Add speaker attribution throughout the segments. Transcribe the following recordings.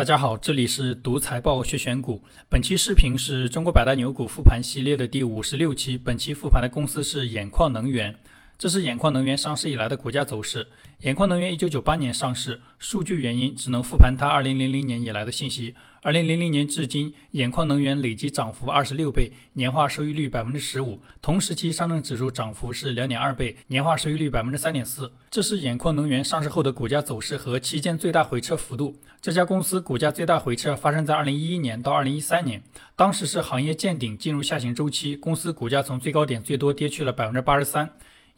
Speaker 1: 大家好，这里是读财报学选股。本期视频是中国百大牛股复盘系列的第五十六期。本期复盘的公司是兖矿能源。这是兖矿能源上市以来的股价走势。兖矿能源一九九八年上市，数据原因只能复盘它二零零零年以来的信息。二零零零年至今，兖矿能源累计涨幅二十六倍，年化收益率百分之十五。同时期上证指数涨幅是两点二倍，年化收益率百分之三点四。这是兖矿能源上市后的股价走势和期间最大回撤幅度。这家公司股价最大回撤发生在二零一一年到二零一三年，当时是行业见顶进入下行周期，公司股价从最高点最多跌去了百分之八十三。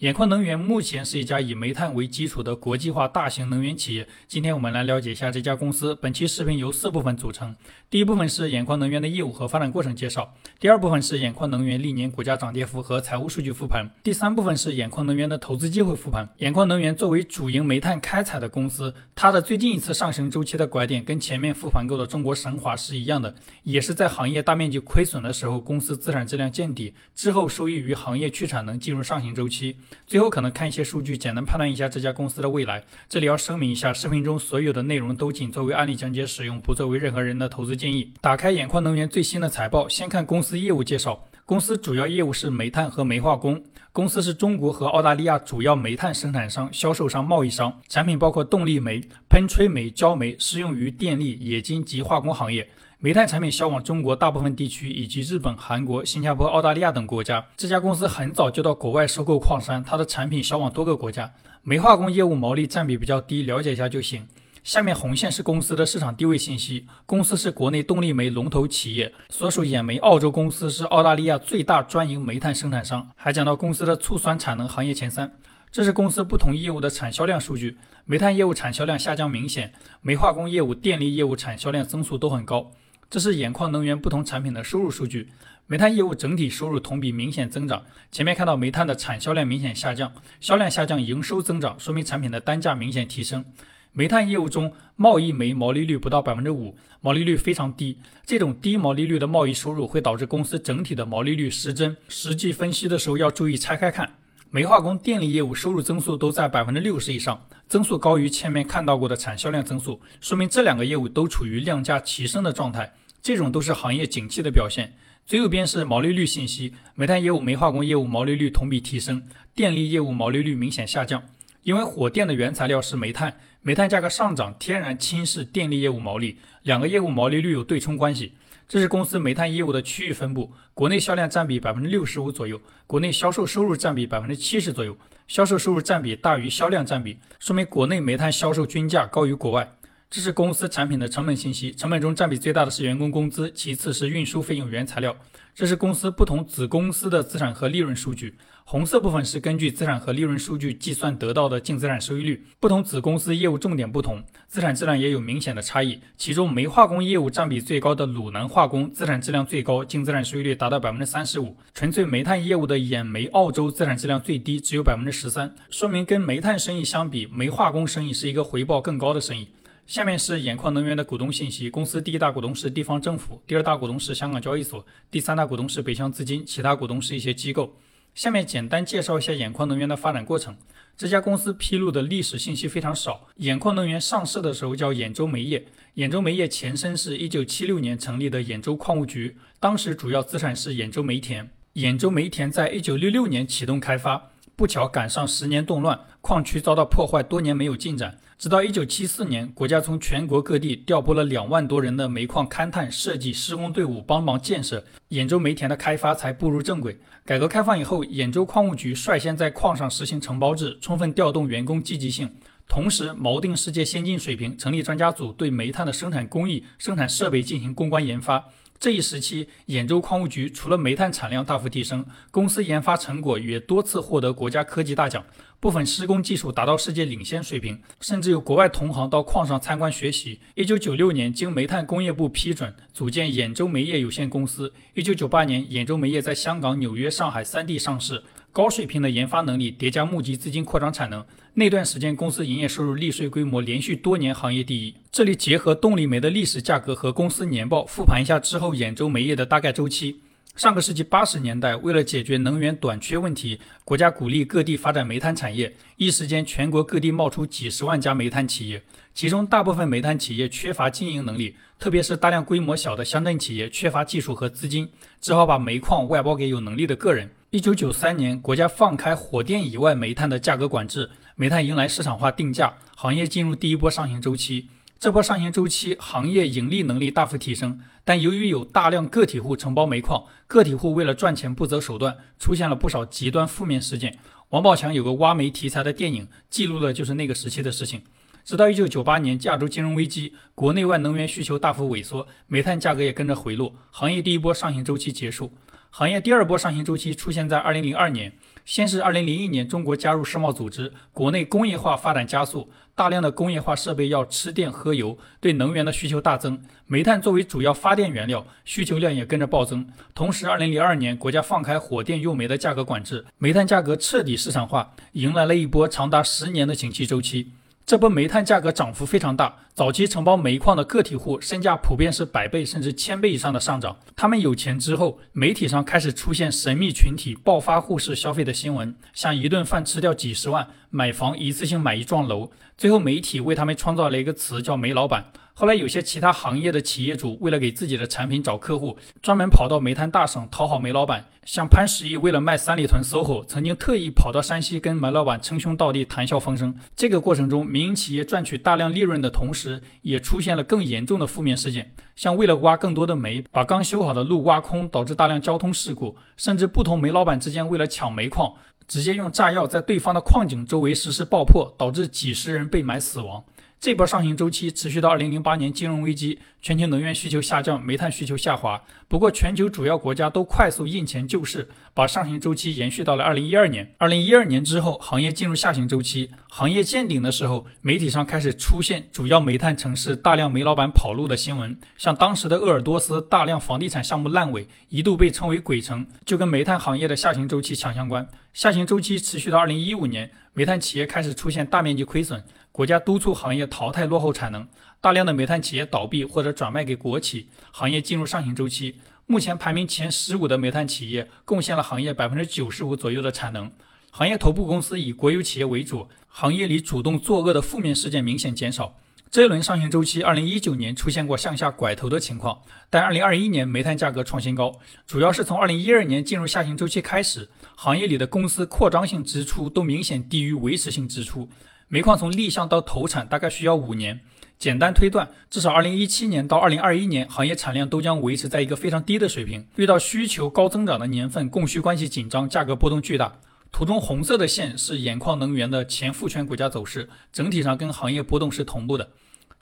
Speaker 1: 兖矿能源目前是一家以煤炭为基础的国际化大型能源企业。今天我们来了解一下这家公司。本期视频由四部分组成，第一部分是兖矿能源的业务和发展过程介绍；第二部分是兖矿能源历年股价涨跌幅和财务数据复盘；第三部分是兖矿能源的投资机会复盘。兖矿能源作为主营煤炭开采的公司，它的最近一次上行周期的拐点跟前面复盘过的中国神华是一样的，也是在行业大面积亏损的时候，公司资产质量见底之后，受益于行业去产能进入上行周期。最后可能看一些数据，简单判断一下这家公司的未来。这里要声明一下，视频中所有的内容都仅作为案例讲解使用，不作为任何人的投资建议。打开兖矿能源最新的财报，先看公司业务介绍。公司主要业务是煤炭和煤化工。公司是中国和澳大利亚主要煤炭生产商、销售商、贸易商，产品包括动力煤、喷吹煤、焦煤，适用于电力、冶金及化工行业。煤炭产品销往中国大部分地区，以及日本、韩国、新加坡、澳大利亚等国家。这家公司很早就到国外收购矿山，它的产品销往多个国家。煤化工业务毛利占比比较低，了解一下就行。下面红线是公司的市场地位信息。公司是国内动力煤龙头企业，所属兖煤澳洲公司是澳大利亚最大专营煤炭生产商。还讲到公司的醋酸产能行业前三。这是公司不同业务的产销量数据。煤炭业务产销量下降明显，煤化工业务、电力业务产销量增速都很高。这是兖矿能源不同产品的收入数据，煤炭业务整体收入同比明显增长。前面看到煤炭的产销量明显下降，销量下降，营收增长，说明产品的单价明显提升。煤炭业务中，贸易煤毛利率不到百分之五，毛利率非常低。这种低毛利率的贸易收入会导致公司整体的毛利率失真。实际分析的时候要注意拆开看。煤化工、电力业务收入增速都在百分之六十以上，增速高于前面看到过的产销量增速，说明这两个业务都处于量价齐升的状态。这种都是行业景气的表现。最右边是毛利率信息，煤炭业务、煤化工业务毛利率同比提升，电力业务毛利率明显下降。因为火电的原材料是煤炭，煤炭价格上涨，天然侵蚀电力业务毛利，两个业务毛利率有对冲关系。这是公司煤炭业务的区域分布，国内销量占比百分之六十五左右，国内销售收入占比百分之七十左右，销售收入占比大于销量占比，说明国内煤炭销售均价高于国外。这是公司产品的成本信息，成本中占比最大的是员工工资，其次是运输费用、原材料。这是公司不同子公司的资产和利润数据，红色部分是根据资产和利润数据计算得到的净资产收益率。不同子公司业务重点不同，资产质量也有明显的差异。其中煤化工业务占比最高的鲁能化工资产质量最高，净资产收益率达到百分之三十五。纯粹煤炭业务的兖煤澳洲资产质量最低，只有百分之十三，说明跟煤炭生意相比，煤化工生意是一个回报更高的生意。下面是兖矿能源的股东信息。公司第一大股东是地方政府，第二大股东是香港交易所，第三大股东是北向资金，其他股东是一些机构。下面简单介绍一下兖矿能源的发展过程。这家公司披露的历史信息非常少。兖矿能源上市的时候叫兖州煤业，兖州煤业前身是一九七六年成立的兖州矿务局，当时主要资产是兖州煤田。兖州煤田在一九六六年启动开发。不巧赶上十年动乱，矿区遭到破坏，多年没有进展。直到一九七四年，国家从全国各地调拨了两万多人的煤矿勘探、设计、施工队伍，帮忙建设兖州煤田的开发才步入正轨。改革开放以后，兖州矿务局率先在矿上实行承包制，充分调动员工积极性，同时锚定世界先进水平，成立专家组，对煤炭的生产工艺、生产设备进行攻关研发。这一时期，兖州矿务局除了煤炭产量大幅提升，公司研发成果也多次获得国家科技大奖，部分施工技术达到世界领先水平，甚至有国外同行到矿上参观学习。一九九六年，经煤炭工业部批准，组建兖州煤业有限公司。一九九八年，兖州煤业在香港、纽约、上海三地上市。高水平的研发能力叠加募集资金扩张产能，那段时间公司营业收入、利税规模连续多年行业第一。这里结合动力煤的历史价格和公司年报，复盘一下之后兖州煤业的大概周期。上个世纪八十年代，为了解决能源短缺问题，国家鼓励各地发展煤炭产业，一时间全国各地冒出几十万家煤炭企业。其中大部分煤炭企业缺乏经营能力，特别是大量规模小的乡镇企业缺乏技术和资金，只好把煤矿外包给有能力的个人。一九九三年，国家放开火电以外煤炭的价格管制，煤炭迎来市场化定价，行业进入第一波上行周期。这波上行周期，行业盈利能力大幅提升，但由于有大量个体户承包煤矿，个体户为了赚钱不择手段，出现了不少极端负面事件。王宝强有个挖煤题材的电影，记录的就是那个时期的事情。直到一九九八年亚洲金融危机，国内外能源需求大幅萎缩，煤炭价格也跟着回落，行业第一波上行周期结束。行业第二波上行周期出现在二零零二年，先是二零零一年，中国加入世贸组织，国内工业化发展加速，大量的工业化设备要吃电喝油，对能源的需求大增，煤炭作为主要发电原料，需求量也跟着暴增。同时，二零零二年国家放开火电用煤的价格管制，煤炭价格彻底市场化，迎来了一波长达十年的景气周期。这波煤炭价格涨幅非常大，早期承包煤矿的个体户身价普遍是百倍甚至千倍以上的上涨。他们有钱之后，媒体上开始出现神秘群体暴发户式消费的新闻，像一顿饭吃掉几十万，买房一次性买一幢楼。最后，媒体为他们创造了一个词叫“煤老板”。后来，有些其他行业的企业主为了给自己的产品找客户，专门跑到煤炭大省讨好煤老板。像潘石屹为了卖三里屯 SOHO，曾经特意跑到山西跟煤老板称兄道弟、谈笑风生。这个过程中，民营企业赚取大量利润的同时，也出现了更严重的负面事件，像为了挖更多的煤，把刚修好的路挖空，导致大量交通事故；甚至不同煤老板之间为了抢煤矿，直接用炸药在对方的矿井周围实施爆破，导致几十人被埋死亡。这波上行周期持续到二零零八年金融危机，全球能源需求下降，煤炭需求下滑。不过，全球主要国家都快速印钱救市，把上行周期延续到了二零一二年。二零一二年之后，行业进入下行周期。行业见顶的时候，媒体上开始出现主要煤炭城市大量煤老板跑路的新闻，像当时的鄂尔多斯大量房地产项目烂尾，一度被称为“鬼城”，就跟煤炭行业的下行周期强相关。下行周期持续到二零一五年，煤炭企业开始出现大面积亏损。国家督促行业淘汰落后产能，大量的煤炭企业倒闭或者转卖给国企，行业进入上行周期。目前排名前十五的煤炭企业贡献了行业百分之九十五左右的产能。行业头部公司以国有企业为主，行业里主动作恶的负面事件明显减少。这一轮上行周期，二零一九年出现过向下拐头的情况，但二零二一年煤炭价格创新高，主要是从二零一二年进入下行周期开始，行业里的公司扩张性支出都明显低于维持性支出。煤矿从立项到投产大概需要五年，简单推断，至少二零一七年到二零二一年，行业产量都将维持在一个非常低的水平。遇到需求高增长的年份，供需关系紧张，价格波动巨大。图中红色的线是兖矿能源的前复权股价走势，整体上跟行业波动是同步的。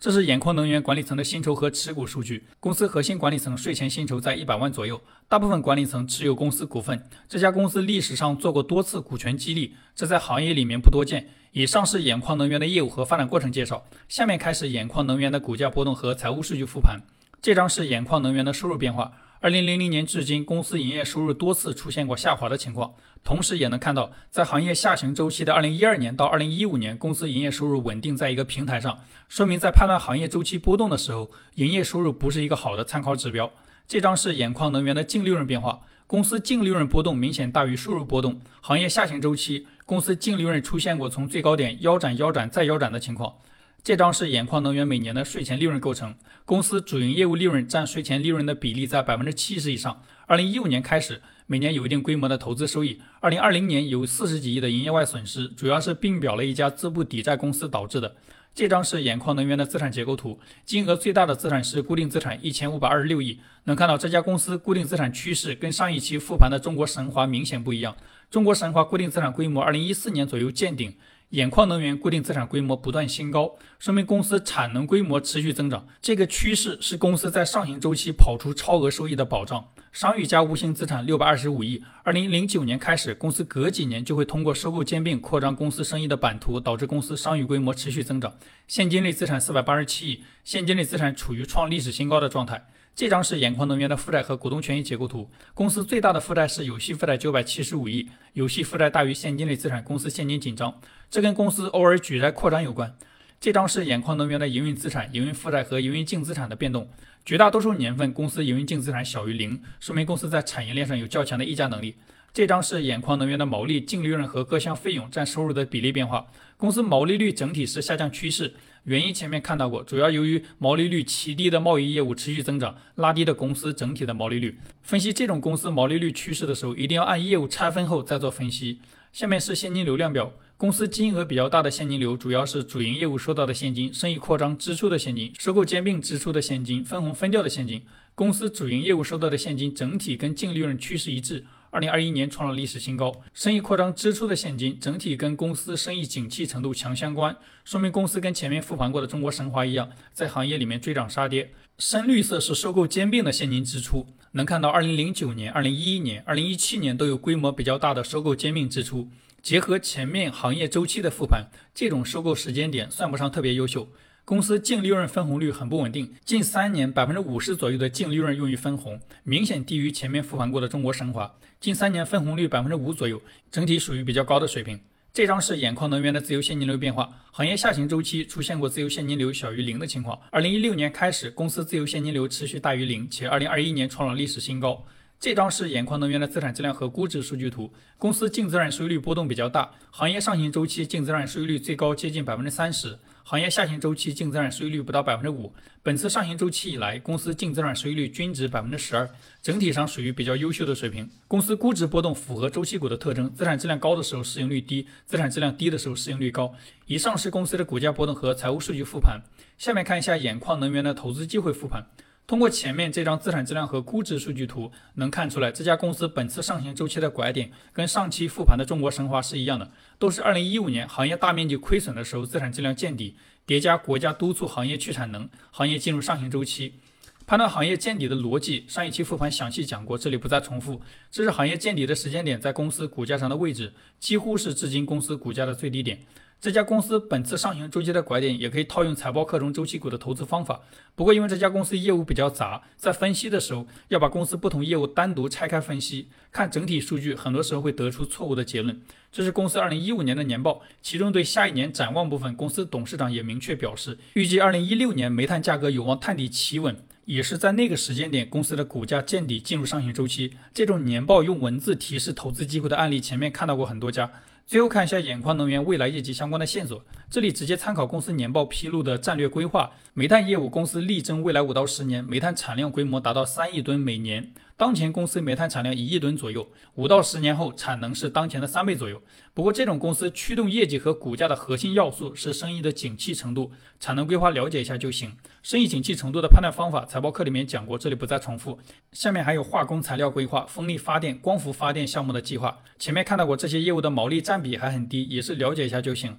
Speaker 1: 这是兖矿能源管理层的薪酬和持股数据。公司核心管理层税前薪酬在一百万左右，大部分管理层持有公司股份。这家公司历史上做过多次股权激励，这在行业里面不多见。以上是兖矿能源的业务和发展过程介绍。下面开始兖矿能源的股价波动和财务数据复盘。这张是兖矿能源的收入变化。二零零零年至今，公司营业收入多次出现过下滑的情况。同时也能看到，在行业下行周期的二零一二年到二零一五年，公司营业收入稳定在一个平台上，说明在判断行业周期波动的时候，营业收入不是一个好的参考指标。这张是兖矿能源的净利润变化，公司净利润波动明显大于收入波动。行业下行周期，公司净利润出现过从最高点腰斩、腰斩再腰斩的情况。这张是兖矿能源每年的税前利润构成，公司主营业务利润占税前利润的比例在百分之七十以上。二零一五年开始，每年有一定规模的投资收益。二零二零年有四十几亿的营业外损失，主要是并表了一家资不抵债公司导致的。这张是兖矿能源的资产结构图，金额最大的资产是固定资产一千五百二十六亿。能看到这家公司固定资产趋势跟上一期复盘的中国神华明显不一样。中国神华固定资产规模二零一四年左右见顶。兖矿能源固定资产规模不断新高，说明公司产能规模持续增长。这个趋势是公司在上行周期跑出超额收益的保障。商誉加无形资产六百二十五亿。二零零九年开始，公司隔几年就会通过收购兼并扩张公司生意的版图，导致公司商誉规模持续增长。现金类资产四百八十七亿，现金类资产处于创历史新高的状态。这张是兖矿能源的负债和股东权益结构图。公司最大的负债是有息负债九百七十五亿，有息负债大于现金类资产，公司现金紧张。这跟公司偶尔举债扩张有关。这张是兖矿能源的营运资产、营运负债和营运净资产的变动。绝大多数年份，公司营运净资产小于零，说明公司在产业链上有较强的溢价能力。这张是兖矿能源的毛利、净利润和各项费用占收入的比例变化。公司毛利率整体是下降趋势，原因前面看到过，主要由于毛利率奇低的贸易业务持续增长，拉低了公司整体的毛利率。分析这种公司毛利率趋势的时候，一定要按业务拆分后再做分析。下面是现金流量表，公司金额比较大的现金流主要是主营业务收到的现金、生意扩张支出的现金、收购兼并支出的现金、分红分掉的现金。公司主营业务收到的现金整体跟净利润趋势一致。二零二一年创了历史新高，生意扩张支出的现金整体跟公司生意景气程度强相关，说明公司跟前面复盘过的中国神华一样，在行业里面追涨杀跌。深绿色是收购兼并的现金支出，能看到二零零九年、二零一一年、二零一七年都有规模比较大的收购兼并支出，结合前面行业周期的复盘，这种收购时间点算不上特别优秀。公司净利润分红率很不稳定，近三年百分之五十左右的净利润用于分红，明显低于前面复盘过的中国神华。近三年分红率百分之五左右，整体属于比较高的水平。这张是眼矿能源的自由现金流变化，行业下行周期出现过自由现金流小于零的情况。二零一六年开始，公司自由现金流持续大于零，且二零二一年创了历史新高。这张是兖矿能源的资产质量和估值数据图，公司净资产收益率波动比较大，行业上行周期净资产收益率最高接近百分之三十。行业下行周期净资产收益率不到百分之五，本次上行周期以来，公司净资产收益率均值百分之十二，整体上属于比较优秀的水平。公司估值波动符合周期股的特征，资产质量高的时候市盈率低，资产质量低的时候市盈率高。以上是公司的股价波动和财务数据复盘。下面看一下眼矿能源的投资机会复盘。通过前面这张资产质量和估值数据图，能看出来这家公司本次上行周期的拐点跟上期复盘的中国神华是一样的，都是二零一五年行业大面积亏损的时候，资产质量见底，叠加国家督促行业去产能，行业进入上行周期。判断行业见底的逻辑，上一期复盘详细讲过，这里不再重复。这是行业见底的时间点，在公司股价上的位置，几乎是至今公司股价的最低点。这家公司本次上行周期的拐点，也可以套用财报课中周期股的投资方法。不过，因为这家公司业务比较杂，在分析的时候要把公司不同业务单独拆开分析，看整体数据，很多时候会得出错误的结论。这是公司二零一五年的年报，其中对下一年展望部分，公司董事长也明确表示，预计二零一六年煤炭价格有望探底企稳。也是在那个时间点，公司的股价见底，进入上行周期。这种年报用文字提示投资机会的案例，前面看到过很多家。最后看一下眼眶能源未来业绩相关的线索，这里直接参考公司年报披露的战略规划。煤炭业务公司力争未来五到十年煤炭产量规模达到三亿吨每年。当前公司煤炭产量一亿吨左右，五到十年后产能是当前的三倍左右。不过这种公司驱动业绩和股价的核心要素是生意的景气程度，产能规划了解一下就行。生意景气程度的判断方法，财报课里面讲过，这里不再重复。下面还有化工材料规划、风力发电、光伏发电项目的计划，前面看到过这些业务的毛利占比还很低，也是了解一下就行。